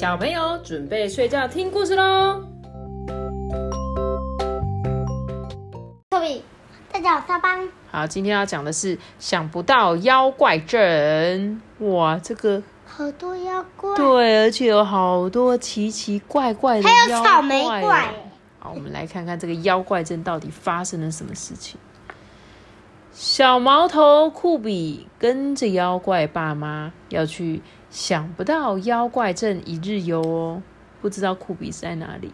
小朋友准备睡觉听故事喽。科比，大家好，沙邦。好，今天要讲的是想不到妖怪镇。哇，这个好多妖怪，对，而且有好多奇奇怪怪的还有妖草莓怪。好，我们来看看这个妖怪镇到底发生了什么事情。小毛头酷比跟着妖怪爸妈要去想不到妖怪镇一日游哦。不知道酷比是在哪里？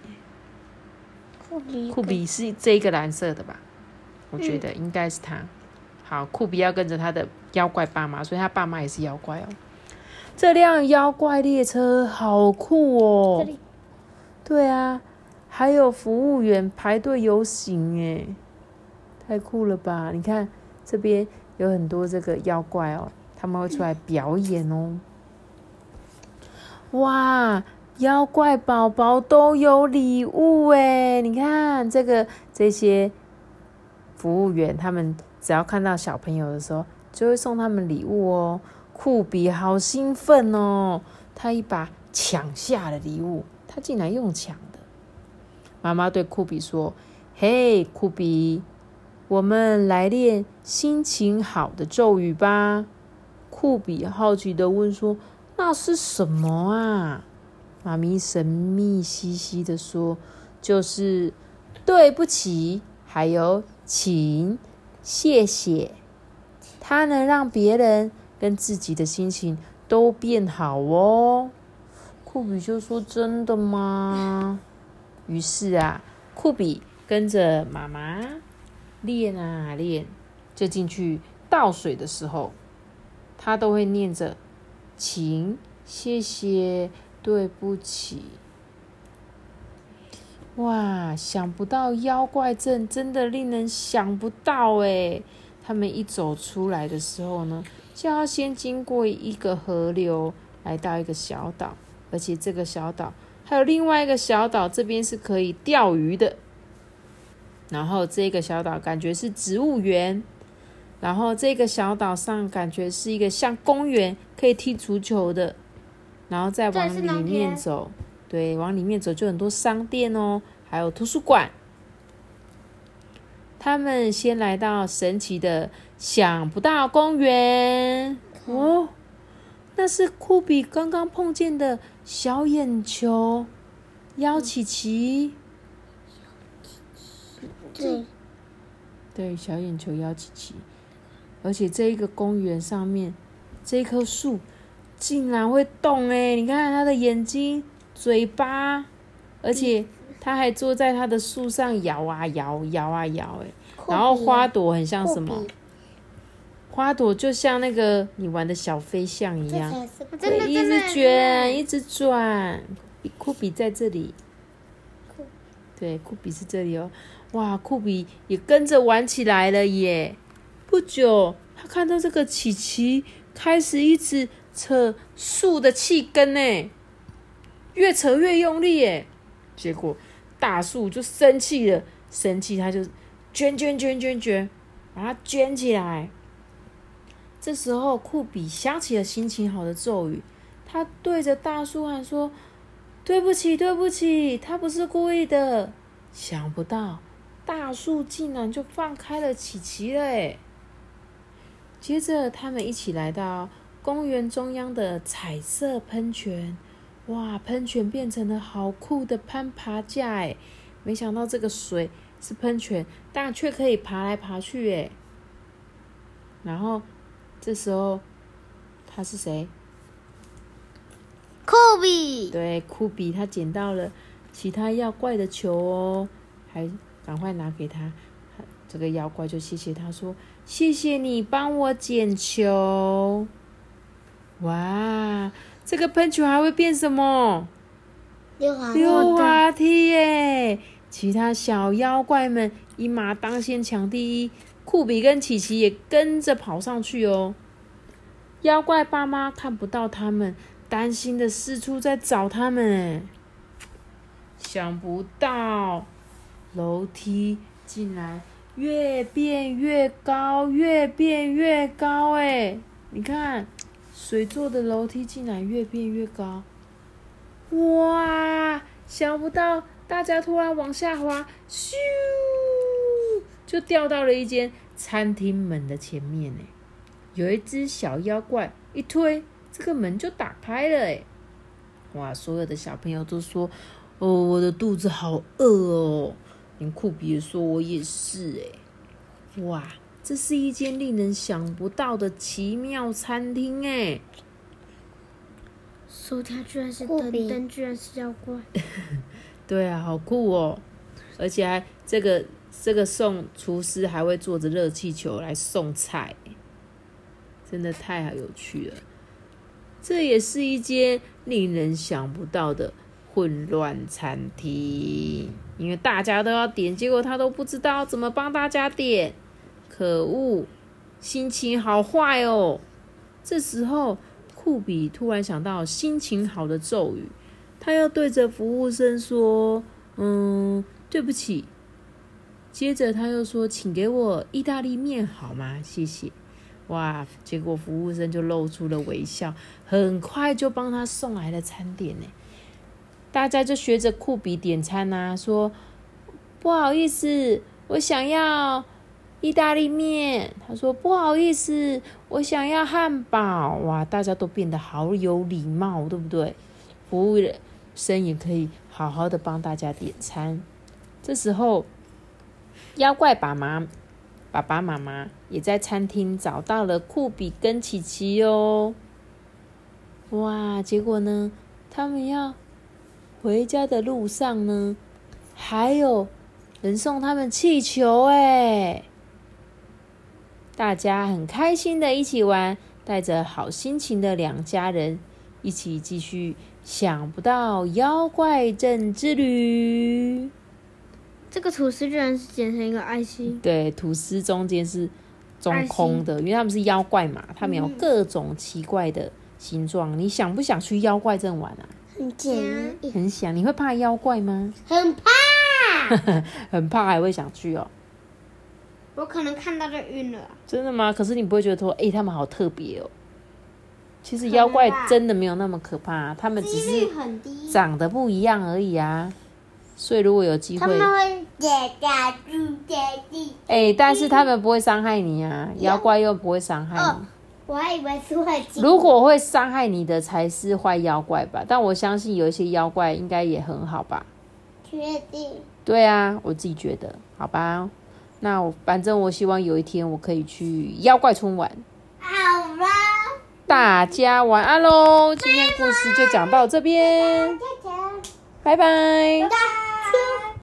酷比，酷比是这个蓝色的吧？我觉得应该是他。好，酷比要跟着他的妖怪爸妈，所以他爸妈也是妖怪哦。这辆妖怪列车好酷哦！里对啊，还有服务员排队游行哎，太酷了吧！你看这边有很多这个妖怪哦，他们会出来表演哦。哇，妖怪宝宝都有礼物哎！你看这个这些服务员，他们只要看到小朋友的时候，就会送他们礼物哦。酷比好兴奋哦，他一把抢下了礼物，他竟然用抢的。妈妈对酷比说：“嘿，酷比，我们来练心情好的咒语吧。”酷比好奇的问说：“那是什么啊？”妈咪神秘兮兮的说：“就是对不起，还有请、谢谢。它能让别人跟自己的心情都变好哦。”酷比就说：“真的吗？”于是啊，酷比跟着妈妈练啊练，就进去倒水的时候，他都会念着“请”“谢谢”“对不起”。哇，想不到妖怪镇真的令人想不到哎！他们一走出来的时候呢，就要先经过一个河流，来到一个小岛，而且这个小岛还有另外一个小岛，这边是可以钓鱼的。然后这个小岛感觉是植物园，然后这个小岛上感觉是一个像公园，可以踢足球的。然后再往里面走，对，往里面走就很多商店哦，还有图书馆。他们先来到神奇的想不到公园哦，那是酷比刚刚碰见的小眼球妖琪琪。对，对，小眼球妖琪琪，而且这一个公园上面这一棵树竟然会动哎！你看它的眼睛、嘴巴，而且它还坐在它的树上摇啊摇、摇啊摇哎。酷然后花朵很像什么花朵就像那个你玩的小飞象一样，对一直卷，一直转。酷比在这里，对，酷比是这里哦。哇，酷比也跟着玩起来了耶！不久，他看到这个琪琪开始一直扯树的气根呢，越扯越用力耶。结果大树就生气了，生气他就卷卷卷卷卷，把它卷起来。这时候，酷比想起了心情好的咒语，他对着大树喊说：“对不起，对不起，他不是故意的。”想不到，大树竟然就放开了琪琪了诶接着，他们一起来到公园中央的彩色喷泉。哇，喷泉变成了好酷的攀爬架诶没想到这个水是喷泉，但却可以爬来爬去诶然后这时候他是谁？酷比，对，酷比他捡到了其他妖怪的球哦，还赶快拿给他。这个妖怪就谢谢他说：“谢谢你帮我捡球。”哇，这个喷球还会变什么？溜滑溜滑梯耶！其他小妖怪们一马当先抢第一，酷比跟琪琪也跟着跑上去哦。妖怪爸妈看不到他们，担心的四处在找他们哎。想不到楼梯竟然越变越高，越变越高哎！你看，水做的楼梯竟然越变越高。哇！想不到大家突然往下滑，咻，就掉到了一间餐厅门的前面呢。有一只小妖怪一推，这个门就打开了哎！哇！所有的小朋友都说：“哦，我的肚子好饿哦。”连酷比也说：“我也是哎。”哇！这是一间令人想不到的奇妙餐厅哎！薯条居然是灯，灯居然是妖怪。对啊，好酷哦！而且还这个这个送厨师还会坐着热气球来送菜。真的太有趣了，这也是一间令人想不到的混乱餐厅，因为大家都要点，结果他都不知道怎么帮大家点，可恶，心情好坏哦。这时候，酷比突然想到心情好的咒语，他要对着服务生说：“嗯，对不起。”接着他又说：“请给我意大利面好吗？谢谢。”哇！结果服务生就露出了微笑，很快就帮他送来了餐点呢。大家就学着酷比点餐呐，说不好意思，我想要意大利面。他说不好意思，我想要汉堡。哇！大家都变得好有礼貌，对不对？服务生也可以好好的帮大家点餐。这时候，妖怪爸妈。爸爸妈妈也在餐厅找到了酷比跟琪琪哦。哇！结果呢，他们要回家的路上呢，还有人送他们气球哎！大家很开心的一起玩，带着好心情的两家人一起继续想不到妖怪镇之旅。这个吐司居然是剪成一个爱心。对，吐司中间是中空的，因为他们是妖怪嘛，他们有各种奇怪的形状。你想不想去妖怪镇玩啊？很想，很想。你会怕妖怪吗？很怕，很怕，还会想去哦。我可能看到就晕了。真的吗？可是你不会觉得说，哎，他们好特别哦。其实妖怪真的没有那么可怕，他们只是长得不一样而已啊。所以如果有机会，他们会跌下去跌地。哎，但是他们不会伤害你啊，妖怪又不会伤害你。我还以为是会。如果会伤害你的才是坏妖怪吧？但我相信有一些妖怪应该也很好吧。确定。对啊，我自己觉得，好吧。那我反正我希望有一天我可以去妖怪村玩。好啦。大家晚安喽！今天故事就讲到这边，拜拜。